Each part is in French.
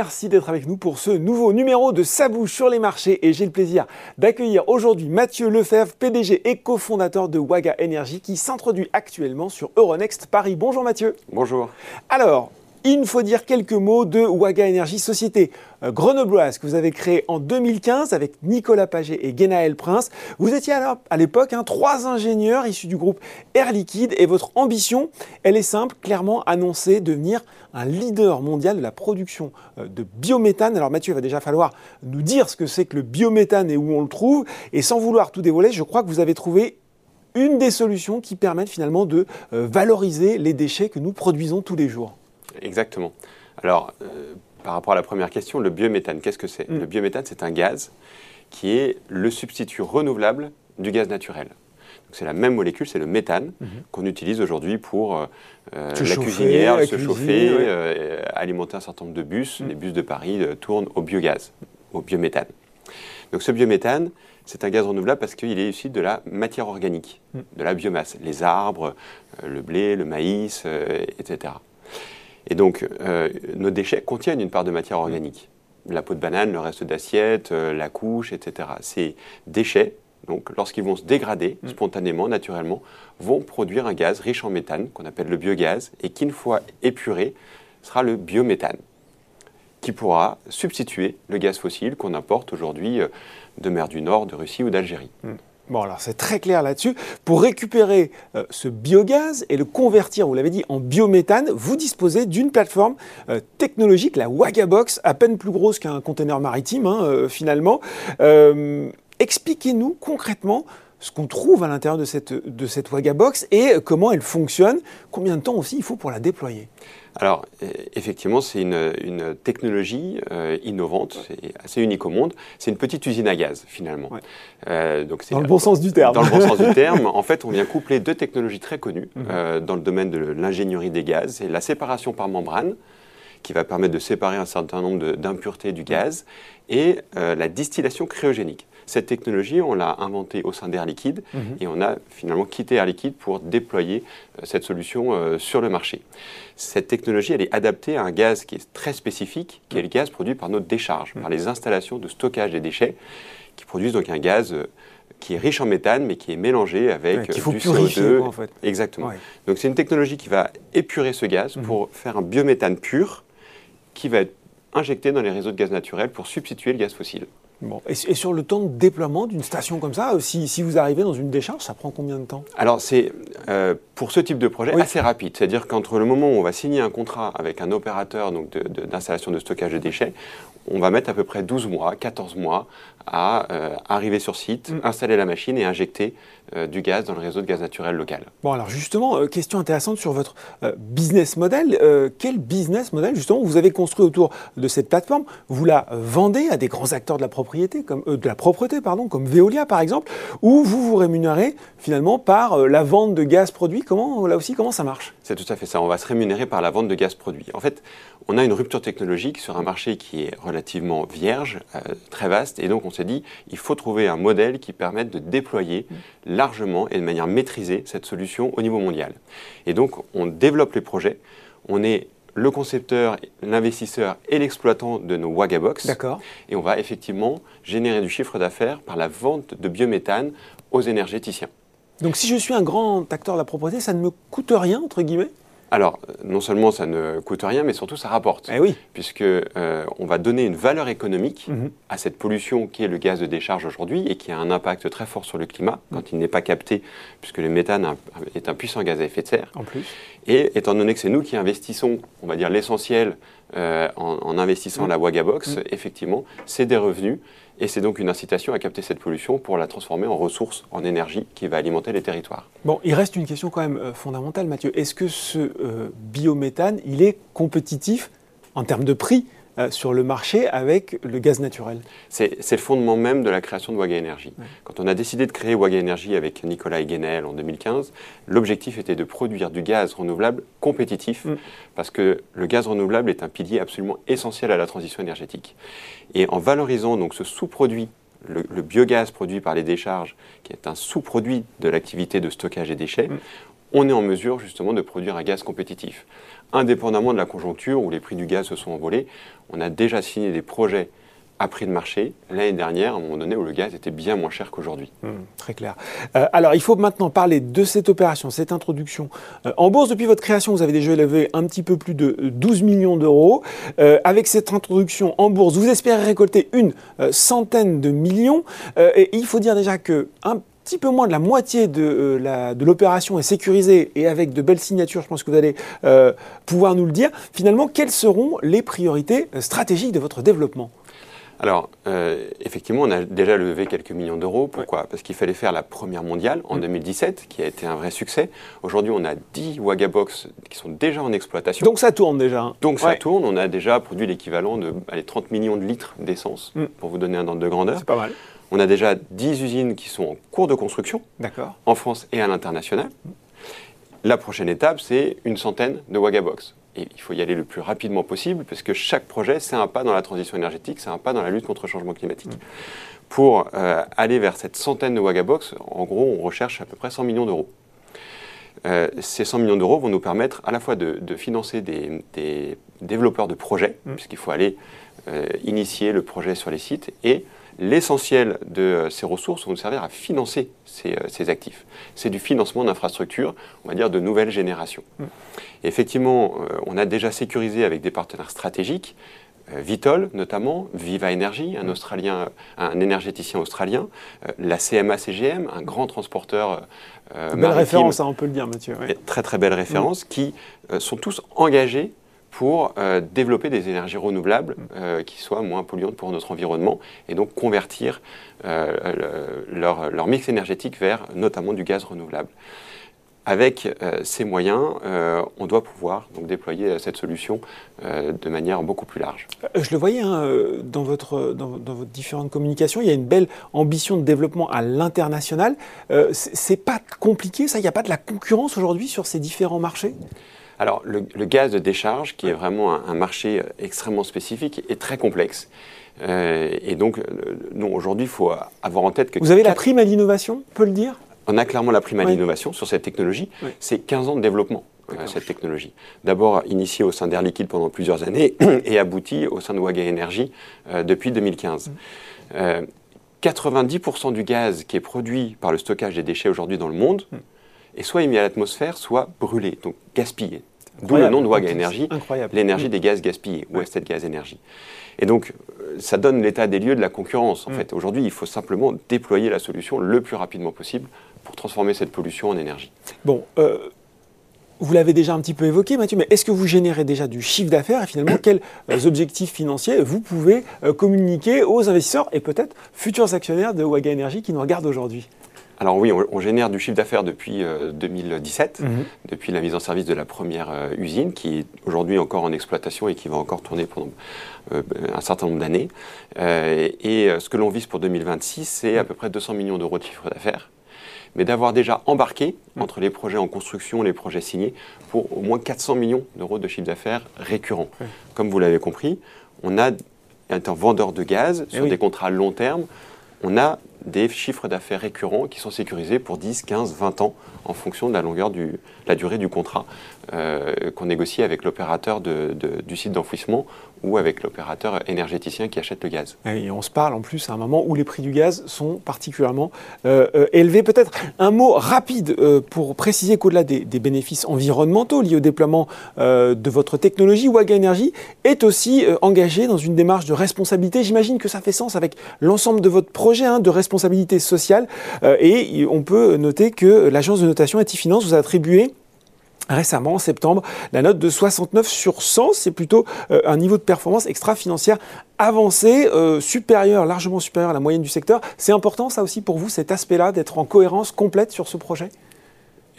Merci d'être avec nous pour ce nouveau numéro de Sabouche sur les marchés et j'ai le plaisir d'accueillir aujourd'hui Mathieu Lefebvre, PDG et cofondateur de Waga Energy qui s'introduit actuellement sur Euronext Paris. Bonjour Mathieu. Bonjour. Alors, il faut dire quelques mots de Waga Energy, société euh, grenobloise que vous avez créée en 2015 avec Nicolas Paget et Genaël Prince. Vous étiez alors à l'époque hein, trois ingénieurs issus du groupe Air Liquide et votre ambition, elle est simple, clairement annoncée devenir un leader mondial de la production euh, de biométhane. Alors Mathieu, il va déjà falloir nous dire ce que c'est que le biométhane et où on le trouve. Et sans vouloir tout dévoiler, je crois que vous avez trouvé une des solutions qui permettent finalement de euh, valoriser les déchets que nous produisons tous les jours. Exactement. Alors, euh, par rapport à la première question, le biométhane, qu'est-ce que c'est mm. Le biométhane, c'est un gaz qui est le substitut renouvelable du gaz naturel. C'est la même molécule, c'est le méthane mm-hmm. qu'on utilise aujourd'hui pour euh, euh, la cuisinière, se chauffer, alimenter un certain nombre de bus. Mm. Les bus de Paris tournent au biogaz, au biométhane. Donc ce biométhane, c'est un gaz renouvelable parce qu'il est issu de la matière organique, mm. de la biomasse, les arbres, le blé, le maïs, etc. Et donc, euh, nos déchets contiennent une part de matière organique. La peau de banane, le reste d'assiette, euh, la couche, etc. Ces déchets, donc, lorsqu'ils vont se dégrader mm. spontanément, naturellement, vont produire un gaz riche en méthane, qu'on appelle le biogaz, et qui, une fois épuré, sera le biométhane, qui pourra substituer le gaz fossile qu'on importe aujourd'hui euh, de mer du Nord, de Russie ou d'Algérie. Mm. Bon, alors c'est très clair là-dessus. Pour récupérer euh, ce biogaz et le convertir, vous l'avez dit, en biométhane, vous disposez d'une plateforme euh, technologique, la Wagabox, à peine plus grosse qu'un conteneur maritime, hein, euh, finalement. Expliquez-nous concrètement ce qu'on trouve à l'intérieur de cette, de cette Wagabox et comment elle fonctionne. Combien de temps aussi il faut pour la déployer alors, e, effectivement, c'est une, technologie euh, innovante, c'est assez unique au monde. C'est une petite usine à gaz, finalement. Euh, donc dans le bon sens du terme. Dans le bon sens du terme. En fait, on vient coupler deux technologies très connues mhm. euh, dans le domaine de l'ingénierie des gaz. C'est la séparation par membrane, qui va permettre de séparer un certain nombre d'impuretés du gaz, et la distillation cryogénique. Cette technologie, on l'a inventée au sein d'Air Liquide mhm. et on a finalement quitté Air Liquide pour déployer euh, cette solution euh, sur le marché. Cette technologie, elle est adaptée à un gaz qui est très spécifique, qui est le gaz produit par nos décharges, par mhm. les installations de stockage des déchets, qui produisent donc un gaz euh, qui est riche en méthane, mais qui est mélangé avec du CO2. En fait. Exactement. Donc c'est une technologie qui va épurer ce gaz mhm. pour faire un biométhane pur qui va être injecté dans les réseaux de gaz naturel pour substituer le gaz fossile. Et, sur le temps de déploiement d'une station comme ça, si, si, vous arrivez dans une décharge, ça prend combien de temps? Alors c'est euh, pour ce type de projet assez rapide. C'est-à-dire qu'entre le moment où on va signer un contrat avec un opérateur d'installation de, de, stockage de déchets, on va mettre à peu près 12 mois, 14 mois à euh, arriver sur site, mm. installer la machine et injecter euh, du gaz dans le réseau de gaz naturel local. Bon alors justement, question intéressante sur votre business model. quel business model justement vous avez construit autour de cette plateforme? Vous la vendez à des grands acteurs de la propriété comme, euh, de la propreté, pardon, comme Veolia par exemple, où vous vous rémunérez finalement par euh, la vente de gaz produit? Comment, là aussi, comment ça marche? C'est tout à fait ça. On va se rémunérer par la vente de gaz produit. En fait, on a une rupture technologique sur un marché qui est relativement vierge, euh, très vaste, et donc on s'est dit, il faut trouver un modèle qui permette de déployer largement et de manière maîtrisée cette solution au niveau mondial. Et donc on développe les projets. On est le concepteur, l'investisseur et l'exploitant de nos Wagabox. D'accord. Et on va effectivement générer du chiffre d'affaires par la vente de biométhane aux énergéticiens. Donc si je suis un grand acteur de la propriété, ça ne me coûte rien, entre guillemets? Alors, non seulement ça ne coûte rien, mais surtout ça rapporte. Eh oui. Puisque euh, on va donner une valeur économique mhm. à cette pollution qui est le gaz de décharge aujourd'hui et qui a un impact très fort sur le climat quand il n'est pas capté, puisque le méthane est un puissant gaz à effet de serre. En plus. Et étant donné que c'est nous qui investissons, on va dire l'essentiel euh, en, investissant mhm. la Wagabox, mhm. effectivement, c'est des revenus et c'est donc une incitation à capter cette pollution pour la transformer en ressource, en énergie qui va alimenter les territoires. Bon, il reste une question quand même euh, fondamentale, Mathieu. Est-ce que ce euh, biométhane, il est compétitif en termes de prix euh, sur le marché avec le gaz naturel C'est le fondement même de la création de Waga Energy. Quand on a décidé de créer Waga Energy avec Nicolas Guénel en 2015, l'objectif était de produire du gaz renouvelable compétitif, mm. parce que le gaz renouvelable est un pilier absolument essentiel à la transition énergétique. Et en valorisant donc ce sous-produit le, biogaz produit par les décharges, qui est un sous-produit de l'activité de stockage des déchets, mm on est en mesure justement de produire un gaz compétitif. Indépendamment de la conjoncture où les prix du gaz se sont envolés, on a déjà signé des projets à prix de marché l'année dernière, à un moment donné où le gaz était bien moins cher qu'aujourd'hui. Mmh, très clair. Euh, alors, il faut maintenant parler de cette opération, cette introduction. Euh, en bourse, depuis votre création, vous avez déjà levé un petit peu plus de 12 millions d'euros. Euh, avec cette introduction en bourse, vous espérez récolter une centaine de millions. et il faut dire déjà que petit peu moins de la moitié de, de l'opération est sécurisée et avec de belles signatures, je pense que vous allez pouvoir nous le dire. Finalement, quelles seront les priorités stratégiques de votre développement? Alors, euh, effectivement, on a déjà levé quelques millions d'euros. Pourquoi? Parce qu'il fallait faire la première mondiale en 2017, mm. qui a été un vrai succès. Aujourd'hui, on a 10 Wagabox qui sont déjà en exploitation. Donc ça tourne déjà. Hein. Donc ça tourne. On a déjà produit l'équivalent de 30 millions de litres d'essence, mm. pour vous donner un ordre de grandeur. C'est pas mal. On a déjà 10 usines qui sont en cours de construction, en France et à l'international. La prochaine étape, c'est une centaine de Wagabox il faut y aller le plus rapidement possible parce que chaque projet, c'est un pas dans la transition énergétique, c'est un pas dans la lutte contre le changement climatique. Mm. Pour euh, aller vers cette centaine de Wagabox, en gros, on recherche à peu près 100 millions d'euros. Euh, ces 100 millions d'euros vont nous permettre à la fois de, financer des, développeurs de projets, mm. puisqu'il faut aller euh, initier le projet sur les sites, et l'essentiel de ces ressources vont nous servir à financer ces, actifs. C'est du financement d'infrastructures, on va dire, de nouvelle génération. Mm effectivement, euh, on a déjà sécurisé avec des partenaires stratégiques, euh, Vitol notamment, Viva Energy, un, Australien, un énergéticien australien, euh, la CMA CGM, un grand transporteur belle référence, hein, on peut le dire, Mathieu. Très très belle référence, mm. qui sont tous engagés pour développer des énergies renouvelables mm. qui soient moins polluantes pour notre environnement et donc convertir leur, leur, mix énergétique vers notamment du gaz renouvelable. Avec euh, ces moyens, euh, on doit pouvoir donc, déployer euh, cette solution de manière beaucoup plus large. Je le voyais hein, dans, votre, dans, votre différentes communications, il y a une belle ambition de développement à l'international. c'est pas compliqué, ça? Il n'y a pas de la concurrence aujourd'hui sur ces différents marchés? Alors, le, gaz de décharge, qui est vraiment un, marché extrêmement spécifique, est très complexe. et donc, non, aujourd'hui, il faut avoir en tête que... Vous avez la prime à l'innovation, on peut le dire? On a clairement la prime à l'innovation sur cette technologie. C'est 15 ans de développement, euh, cette technologie. D'abord initiée au sein d'Air Liquide pendant plusieurs années et aboutie au sein de Waga Energy euh, depuis 2015. 90% mm. euh, du gaz qui est produit par le stockage des déchets aujourd'hui dans le monde mm. Est soit émis à l'atmosphère, soit brûlé, donc gaspillé. D'où le nom de Waga Energy, l'énergie mm. des gaz gaspillés, ou Estate Gaz Energy. Et donc, ça donne l'état des lieux de la concurrence. En fait, aujourd'hui, il faut simplement déployer la solution le plus rapidement possible pour transformer cette pollution en énergie. Bon, euh, vous l'avez déjà un petit peu évoqué, Mathieu, mais est-ce que vous générez déjà du chiffre d'affaires et finalement quels euh, objectifs financiers vous pouvez euh, communiquer aux investisseurs et peut-être futurs actionnaires de Waga Energy qui nous regardent aujourd'hui? Alors oui, on, génère du chiffre d'affaires depuis 2017, mhm. depuis la mise en service de la première usine, qui est aujourd'hui encore en exploitation et qui va encore tourner pendant un certain nombre d'années. et ce que l'on vise pour 2026, c'est à peu près 200 millions d'euros de chiffre d'affaires mais d'avoir déjà embarqué mm. entre les projets en construction, les projets signés, pour au moins 400 millions d'euros de chiffre d'affaires récurrent. Comme vous l'avez compris, on a un vendeur de gaz eh sur des contrats long terme. On a des chiffres d'affaires récurrents qui sont sécurisés pour 10, 15, 20 ans en fonction de la longueur du, la durée du contrat euh, qu'on négocie avec l'opérateur du site d'enfouissement ou avec l'opérateur énergéticien qui achète le gaz. Et on se parle en plus à un moment où les prix du gaz sont particulièrement euh, euh, élevés. Peut-être un mot rapide pour préciser qu'au-delà des, bénéfices environnementaux liés au déploiement de votre technologie, Waga Energy est aussi engagé dans une démarche de responsabilité. J'imagine que ça fait sens avec l'ensemble de votre projet hein, de responsabilité sociale. et on peut noter que l'agence de notation Etifinance vous a attribué récemment, en septembre, la note de 69 sur 100. C'est plutôt euh, un niveau de performance extra-financière avancé, euh, supérieur, largement supérieur à la moyenne du secteur. C'est important, ça aussi, pour vous, cet aspect-là, d'être en cohérence complète sur ce projet?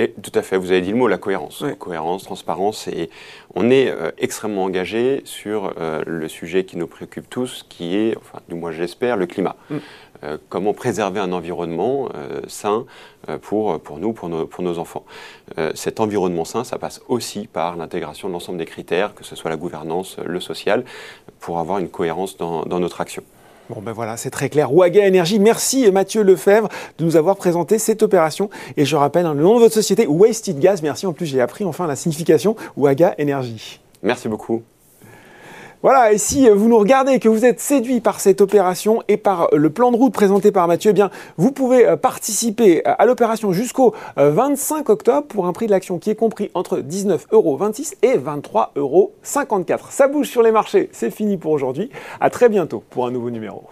Et, tout à fait, vous avez dit le mot, la cohérence. Cohérence, transparence, et on est euh, extrêmement engagé sur le sujet qui nous préoccupe tous, qui est, enfin, du moins j'espère, le climat. Mm. Euh, comment préserver un environnement euh, sain euh, pour, pour nous, pour nos, pour nos enfants. cet environnement sain, ça passe aussi par l'intégration de l'ensemble des critères, que ce soit la gouvernance, le social, pour avoir une cohérence dans, dans notre action. Bon ben voilà, c'est très clair. Waga Énergie, merci Mathieu Lefebvre de nous avoir présenté cette opération. Et je rappelle hein, le nom de votre société, Wasted Gas. Merci, en plus j'ai appris enfin la signification Waga Énergie. Merci beaucoup. Voilà, et si vous nous regardez et que vous êtes séduit par cette opération et par le plan de route présenté par Mathieu, eh bien, vous pouvez euh, participer à l'opération jusqu'au 25 euh, octobre pour un prix de l'action qui est compris entre 19,26 euros et 23,54 euros. Ça bouge sur les marchés, c'est fini pour aujourd'hui. À très bientôt pour un nouveau numéro.